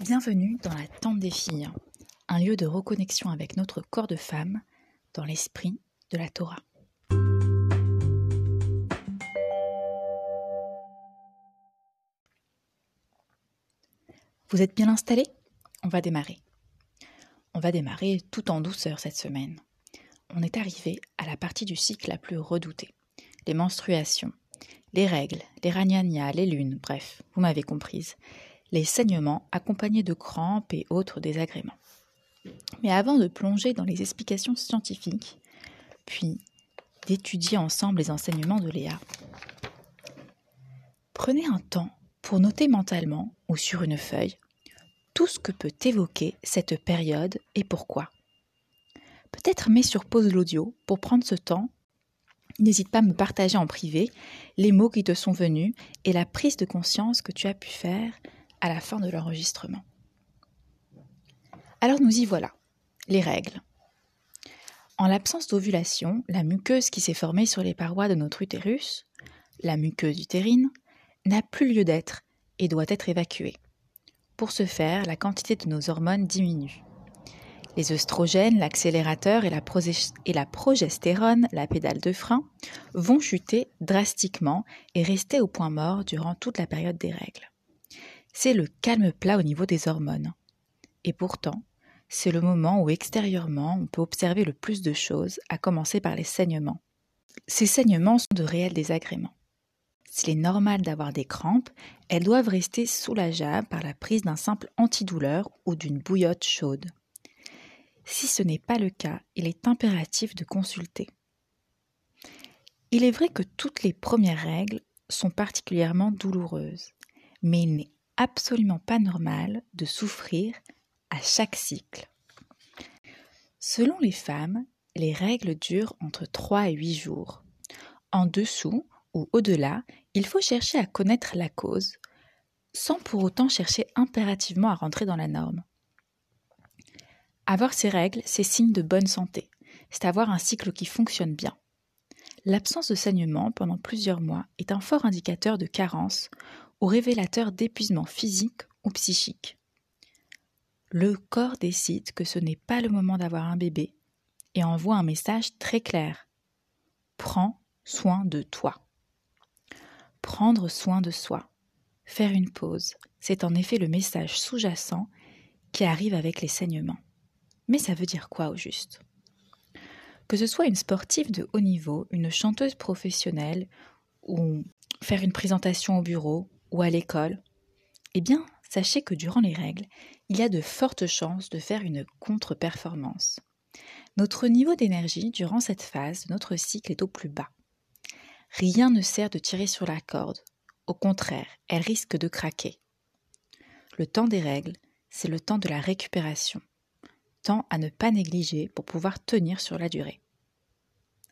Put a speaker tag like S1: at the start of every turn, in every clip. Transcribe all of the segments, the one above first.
S1: Bienvenue dans la tente des filles, un lieu de reconnexion avec notre corps de femme dans l'esprit de la Torah. Vous êtes bien installés? On va démarrer. On va démarrer tout en douceur cette semaine. On est arrivé à la partie du cycle la plus redoutée, les menstruations, les règles, les ragnagnas, les lunes, bref, vous m'avez comprise, les saignements accompagnés de crampes et autres désagréments. Mais avant de plonger dans les explications scientifiques, puis d'étudier ensemble les enseignements de Léa, prenez un temps pour noter mentalement ou sur une feuille tout ce que peut évoquer cette période et pourquoi. Peut-être mets sur pause l'audio pour prendre ce temps. N'hésite pas à me partager en privé les mots qui te sont venus et la prise de conscience que tu as pu faire à la fin de l'enregistrement. Alors nous y voilà, les règles. En l'absence d'ovulation, la muqueuse qui s'est formée sur les parois de notre utérus, la muqueuse utérine, n'a plus lieu d'être et doit être évacuée. Pour ce faire, la quantité de nos hormones diminue. Les œstrogènes, l'accélérateur et, et la, progestérone, la pédale de frein, vont chuter drastiquement et rester au point mort durant toute la période des règles. C'est le calme plat au niveau des hormones. Et pourtant, c'est le moment où extérieurement on peut observer le plus de choses, à commencer par les saignements. Ces saignements sont de réels désagréments. S'il est normal d'avoir des crampes, elles doivent rester soulageables par la prise d'un simple antidouleur ou d'une bouillotte chaude. Si ce n'est pas le cas, il est impératif de consulter. Il est vrai que toutes les premières règles sont particulièrement douloureuses, mais il n'est absolument pas normal de souffrir à chaque cycle. Selon les femmes, les règles durent entre 3 et 8 jours. En dessous ou au-delà, il faut chercher à connaître la cause, sans pour autant chercher impérativement à rentrer dans la norme. Avoir ces règles, c'est signe de bonne santé, c'est avoir un cycle qui fonctionne bien. L'absence de saignement pendant plusieurs mois est un fort indicateur de carence ou révélateur d'épuisement physique ou psychique. Le corps décide que ce n'est pas le moment d'avoir un bébé et envoie un message très clair. Prends soin de toi. Prendre soin de soi. Faire une pause, c'est en effet le message sous-jacent qui arrive avec les saignements. Mais ça veut dire quoi au juste? Que ce soit une sportive de haut niveau, une chanteuse professionnelle ou faire une présentation au bureau ou à l'école, eh bien, sachez que durant les règles, il y a de fortes chances de faire une contre-performance. Notre niveau d'énergie durant cette phase de notre cycle est au plus bas. Rien ne sert de tirer sur la corde, au contraire, elle risque de craquer. Le temps des règles, c'est le temps de la récupération, temps à ne pas négliger pour pouvoir tenir sur la durée.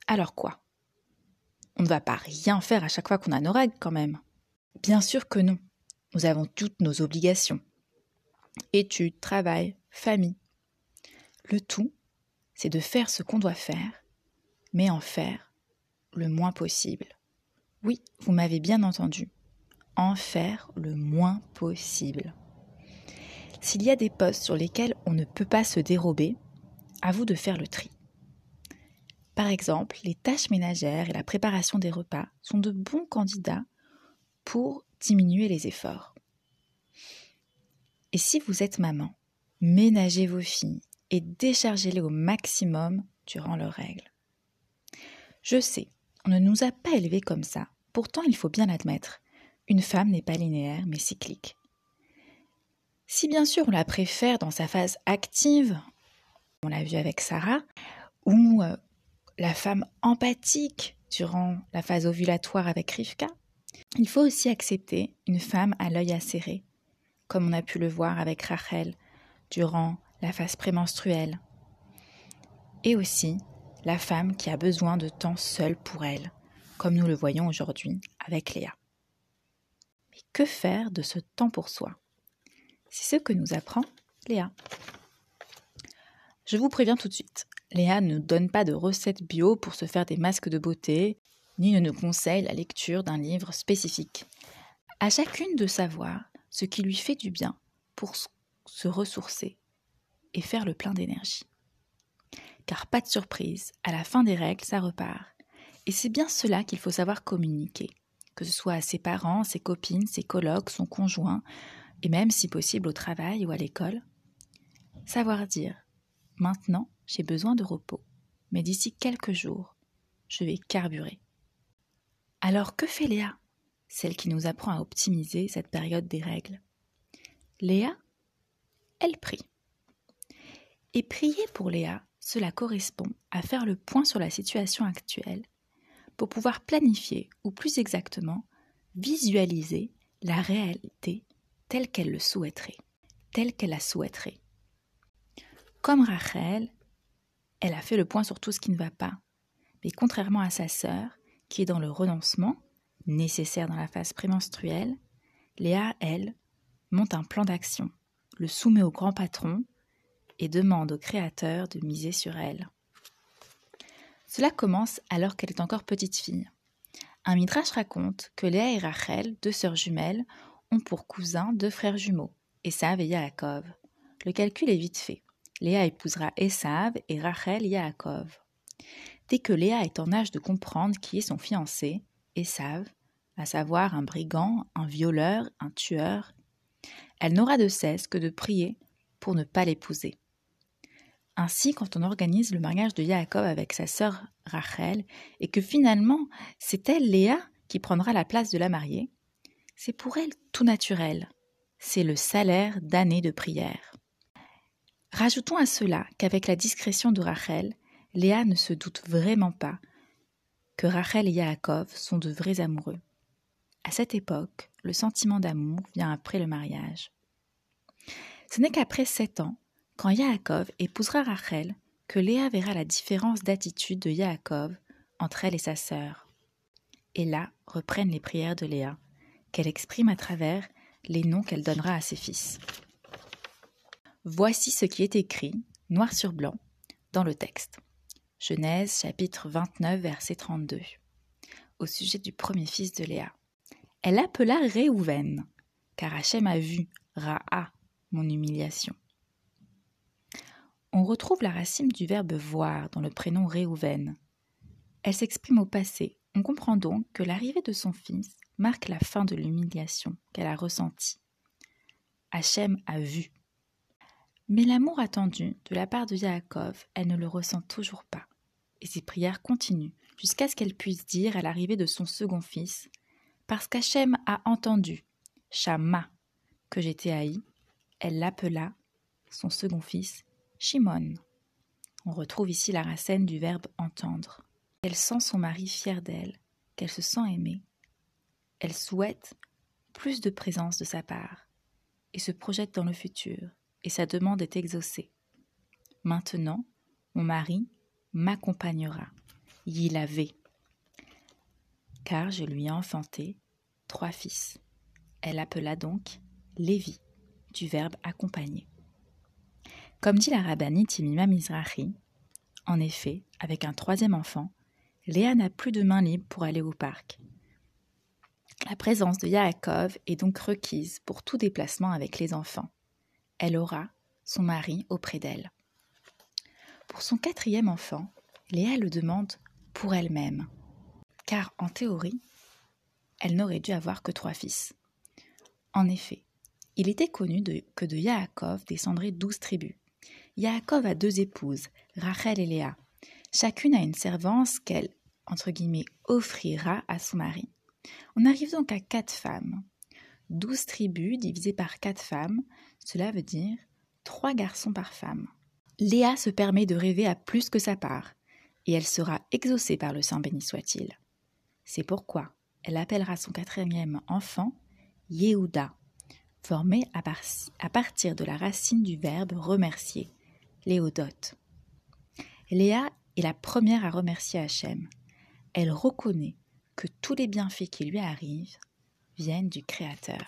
S1: Alors quoi? On ne va pas rien faire à chaque fois qu'on a nos règles quand même. Bien sûr que non. Nous avons toutes nos obligations. Études, travail, famille. Le tout, c'est de faire ce qu'on doit faire, mais en faire le moins possible. Oui, vous m'avez bien entendu. En faire le moins possible. S'il y a des postes sur lesquels on ne peut pas se dérober, à vous de faire le tri. Par exemple, les tâches ménagères et la préparation des repas sont de bons candidats pour diminuer les efforts. Et si vous êtes maman, ménagez vos filles et déchargez-les au maximum durant leurs règles. Je sais, on ne nous a pas élevés comme ça, pourtant il faut bien l'admettre, une femme n'est pas linéaire mais cyclique. Si bien sûr on la préfère dans sa phase active, on l'a vu avec Sarah, ou euh, la femme empathique durant la phase ovulatoire avec Rivka, il faut aussi accepter une femme à l'œil acéré, comme on a pu le voir avec Rachel durant la phase prémenstruelle, et aussi la femme qui a besoin de temps seule pour elle, comme nous le voyons aujourd'hui avec Léa. Mais que faire de ce temps pour soi? C'est ce que nous apprend Léa. Je vous préviens tout de suite, Léa ne donne pas de recettes bio pour se faire des masques de beauté, ni ne nous conseille la lecture d'un livre spécifique. À chacune de savoir ce qui lui fait du bien pour se ressourcer et faire le plein d'énergie. Car pas de surprise, à la fin des règles, ça repart. Et c'est bien cela qu'il faut savoir communiquer, que ce soit à ses parents, ses copines, ses colocs, son conjoint, et même si possible au travail ou à l'école. Savoir dire Maintenant, j'ai besoin de repos, mais d'ici quelques jours, je vais carburer. Alors que fait Léa? Celle qui nous apprend à optimiser cette période des règles. Léa, elle prie. Et prier pour Léa, cela correspond à faire le point sur la situation actuelle pour pouvoir planifier, ou plus exactement, visualiser la réalité telle qu'elle le souhaiterait, telle qu'elle la souhaiterait. Comme Rachel, elle a fait le point sur tout ce qui ne va pas, mais contrairement à sa sœur, qui est dans le renoncement, nécessaire dans la phase prémenstruelle, Léa, elle, monte un plan d'action, le soumet au grand patron et demande au Créateur de miser sur elle. Cela commence alors qu'elle est encore petite fille. Un midrash raconte que Léa et Rachel, deux sœurs jumelles, ont pour cousins deux frères jumeaux, Esav et Yaakov. Le calcul est vite fait. Léa épousera Esav et Rachel Yaakov. Dès que Léa est en âge de comprendre qui est son fiancé, Esav, à savoir un brigand, un violeur, un tueur, elle n'aura de cesse que de prier pour ne pas l'épouser. Ainsi, quand on organise le mariage de Yaakov avec sa sœur Rachel, et que finalement c'est elle, Léa, qui prendra la place de la mariée, c'est pour elle tout naturel. C'est le salaire d'années de prière. Rajoutons à cela qu'avec la discrétion de Rachel, Léa ne se doute vraiment pas que Rachel et Yaakov sont de vrais amoureux. À cette époque, le sentiment d'amour vient après le mariage. Ce n'est qu'après sept ans quand Yaakov épousera Rachel, que Léa verra la différence d'attitude de Yaakov entre elle et sa sœur. Et là reprennent les prières de Léa, qu'elle exprime à travers les noms qu'elle donnera à ses fils. Voici ce qui est écrit, noir sur blanc, dans le texte. Genèse chapitre 29 verset 32. Au sujet du premier fils de Léa. Elle appela Réhouven, car Hachem a vu, Ra'a, mon humiliation. On retrouve la racine du verbe voir dans le prénom Réhouven. Elle s'exprime au passé. On comprend donc que l'arrivée de son fils marque la fin de l'humiliation qu'elle a ressentie. Hachem a vu. Mais l'amour attendu de la part de Yaakov, elle ne le ressent toujours pas. Et ses prières continuent jusqu'à ce qu'elle puisse dire à l'arrivée de son second fils Parce qu'Hachem a entendu, Shama, que j'étais haï, elle l'appela, son second fils, Shimon. On retrouve ici la racine du verbe entendre. Elle sent son mari fier d'elle, qu'elle se sent aimée. Elle souhaite plus de présence de sa part et se projette dans le futur, et sa demande est exaucée. Maintenant, mon mari m'accompagnera, y avait. Car je lui ai enfanté trois fils. Elle appela donc Lévi, du verbe accompagner. Comme dit la rabbinite Timima Mizrahi, en effet, avec un troisième enfant, Léa n'a plus de main libre pour aller au parc. La présence de Yaakov est donc requise pour tout déplacement avec les enfants. Elle aura son mari auprès d'elle. Pour son quatrième enfant, Léa le demande pour elle-même, car en théorie, elle n'aurait dû avoir que trois fils. En effet, il était connu que de Yaakov descendraient douze tribus, Yaakov a deux épouses, Rachel et Léa. Chacune a une servance qu'elle, entre guillemets, offrira à son mari. On arrive donc à quatre femmes. Douze tribus divisées par quatre femmes, cela veut dire trois garçons par femme. Léa se permet de rêver à plus que sa part, et elle sera exaucée par le Saint béni soit-il. C'est pourquoi elle appellera son quatrième enfant Yehuda, formé à, partir de la racine du verbe remercier, Léodote. Léa est la première à remercier Hachem. Elle reconnaît que tous les bienfaits qui lui arrivent viennent du Créateur.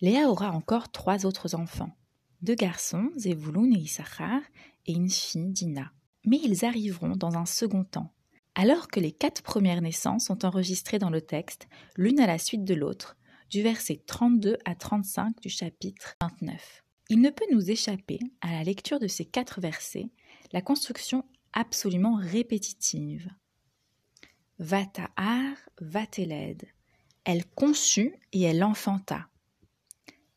S1: Léa aura encore trois autres enfants, deux garçons, Zevulun et Issachar, et une fille, Dina. Mais ils arriveront dans un second temps, alors que les quatre premières naissances sont enregistrées dans le texte, l'une à la suite de l'autre, du verset 32 à 35 du chapitre 29. Il ne peut nous échapper, à la lecture de ces quatre versets, la construction absolument répétitive. Vata'ar, Vateled. Elle conçut et elle enfanta.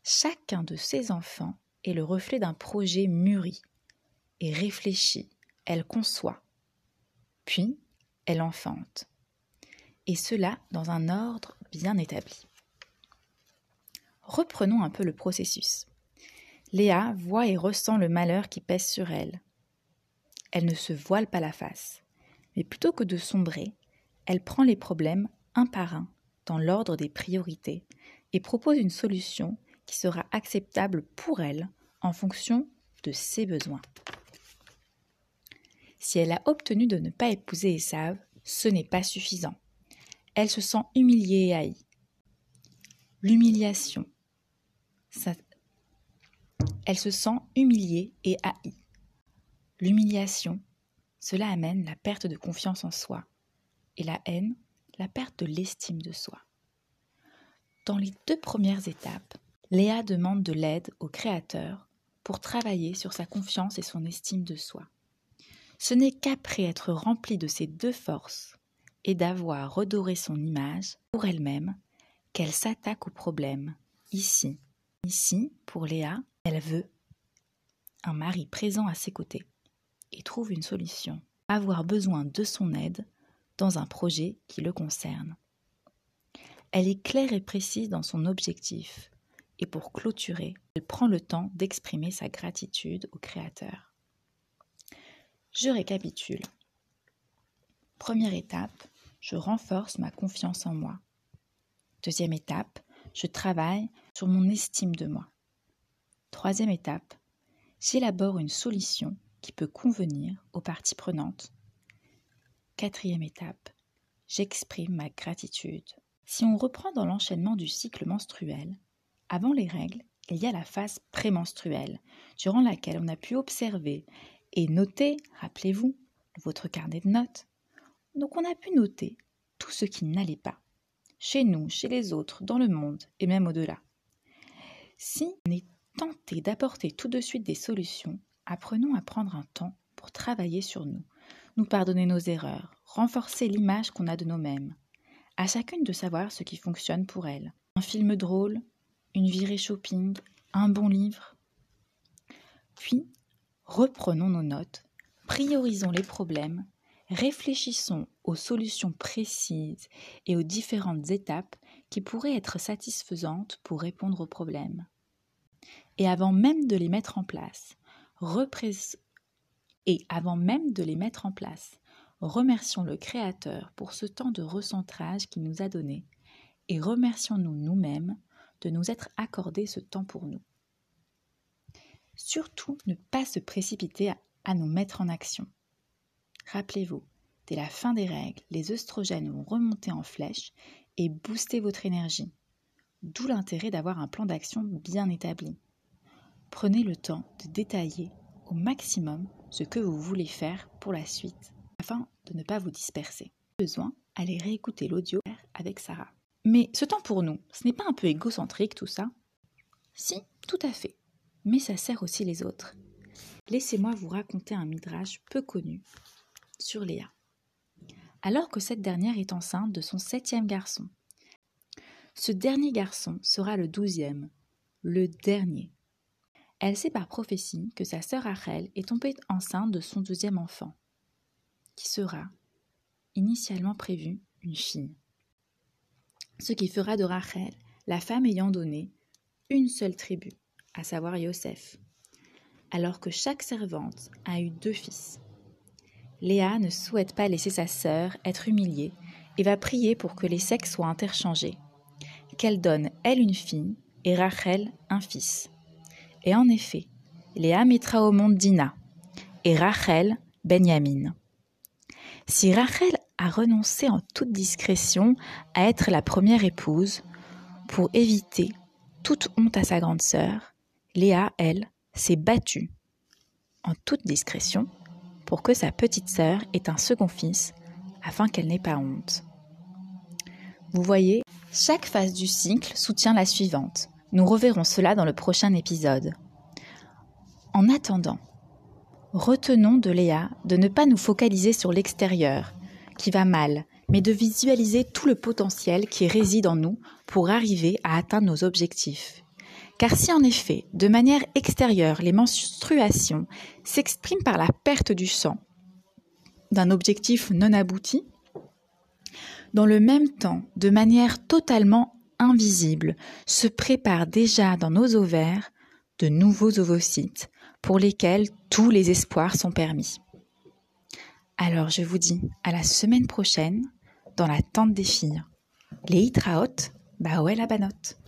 S1: Chacun de ces enfants est le reflet d'un projet mûri et réfléchi. Elle conçoit. Puis, elle enfante. Et cela dans un ordre bien établi. Reprenons un peu le processus. Léa voit et ressent le malheur qui pèse sur elle. Elle ne se voile pas la face, mais plutôt que de sombrer, elle prend les problèmes un par un dans l'ordre des priorités et propose une solution qui sera acceptable pour elle en fonction de ses besoins. Si elle a obtenu de ne pas épouser Esav, ce n'est pas suffisant. Elle se sent humiliée et haïe. L'humiliation, elle se sent humiliée et haïe. L'humiliation, cela amène la perte de confiance en soi, et la haine, la perte de l'estime de soi. Dans les deux premières étapes, Léa demande de l'aide au Créateur pour travailler sur sa confiance et son estime de soi. Ce n'est qu'après être remplie de ces deux forces et d'avoir redoré son image pour elle-même qu'elle s'attaque au problème, ici. Ici, pour Léa, elle veut un mari présent à ses côtés et trouve une solution, avoir besoin de son aide dans un projet qui le concerne. Elle est claire et précise dans son objectif et pour clôturer, elle prend le temps d'exprimer sa gratitude au Créateur. Je récapitule. Première étape, je renforce ma confiance en moi. Deuxième étape, je travaille sur mon estime de moi. Troisième étape, j'élabore une solution qui peut convenir aux parties prenantes. Quatrième étape, j'exprime ma gratitude. Si on reprend dans l'enchaînement du cycle menstruel, avant les règles, il y a la phase prémenstruelle, durant laquelle on a pu observer et noter, rappelez-vous, votre carnet de notes. Donc on a pu noter tout ce qui n'allait pas, chez nous, chez les autres, dans le monde et même au-delà. Si on est tenter d'apporter tout de suite des solutions, apprenons à prendre un temps pour travailler sur nous, nous pardonner nos erreurs, renforcer l'image qu'on a de nous-mêmes. À chacune de savoir ce qui fonctionne pour elle. Un film drôle, une virée shopping, un bon livre. Puis, reprenons nos notes, priorisons les problèmes, réfléchissons aux solutions précises et aux différentes étapes qui pourraient être satisfaisantes pour répondre aux problèmes et avant même de les mettre en place, et avant même de les mettre en place, remercions le Créateur pour ce temps de recentrage qu'il nous a donné et remercions-nous nous-mêmes de nous être accordé ce temps pour nous. Surtout, ne pas se précipiter à, nous mettre en action. Rappelez-vous, dès la fin des règles, les œstrogènes vont remonter en flèche et booster votre énergie. D'où l'intérêt d'avoir un plan d'action bien établi. Prenez le temps de détailler au maximum ce que vous voulez faire pour la suite afin de ne pas vous disperser. Besoin, allez réécouter l'audio avec Sarah. Mais ce temps pour nous, ce n'est pas un peu égocentrique tout ça? Si, tout à fait. Mais ça sert aussi les autres. Laissez-moi vous raconter un midrash peu connu sur Léa. Alors que cette dernière est enceinte de son septième garçon. Ce dernier garçon sera le douzième, le dernier. Elle sait par prophétie que sa sœur Rachel est tombée enceinte de son deuxième enfant, qui sera, initialement prévu, une fille. Ce qui fera de Rachel la femme ayant donné une seule tribu, à savoir Yosef, alors que chaque servante a eu deux fils. Léa ne souhaite pas laisser sa sœur être humiliée et va prier pour que les sexes soient interchangés, qu'elle donne elle une fille et Rachel un fils. Et en effet, Léa mettra au monde Dina et Rachel Benjamin. Si Rachel a renoncé en toute discrétion à être la première épouse pour éviter toute honte à sa grande sœur, Léa, elle, s'est battue en toute discrétion pour que sa petite sœur ait un second fils afin qu'elle n'ait pas honte. Vous voyez, Chaque phase du cycle soutient la suivante. Nous reverrons cela dans le prochain épisode. En attendant, retenons de Léa de ne pas nous focaliser sur l'extérieur, qui va mal, mais de visualiser tout le potentiel qui réside en nous pour arriver à atteindre nos objectifs. Car si en effet, de manière extérieure, les menstruations s'expriment par la perte du sang d'un objectif non abouti, dans le même temps, de manière totalement invisible, se préparent déjà dans nos ovaires de nouveaux ovocytes pour lesquels tous les espoirs sont permis. Alors je vous dis à la semaine prochaine dans la tente des filles. Les hitraot, ouais la banote.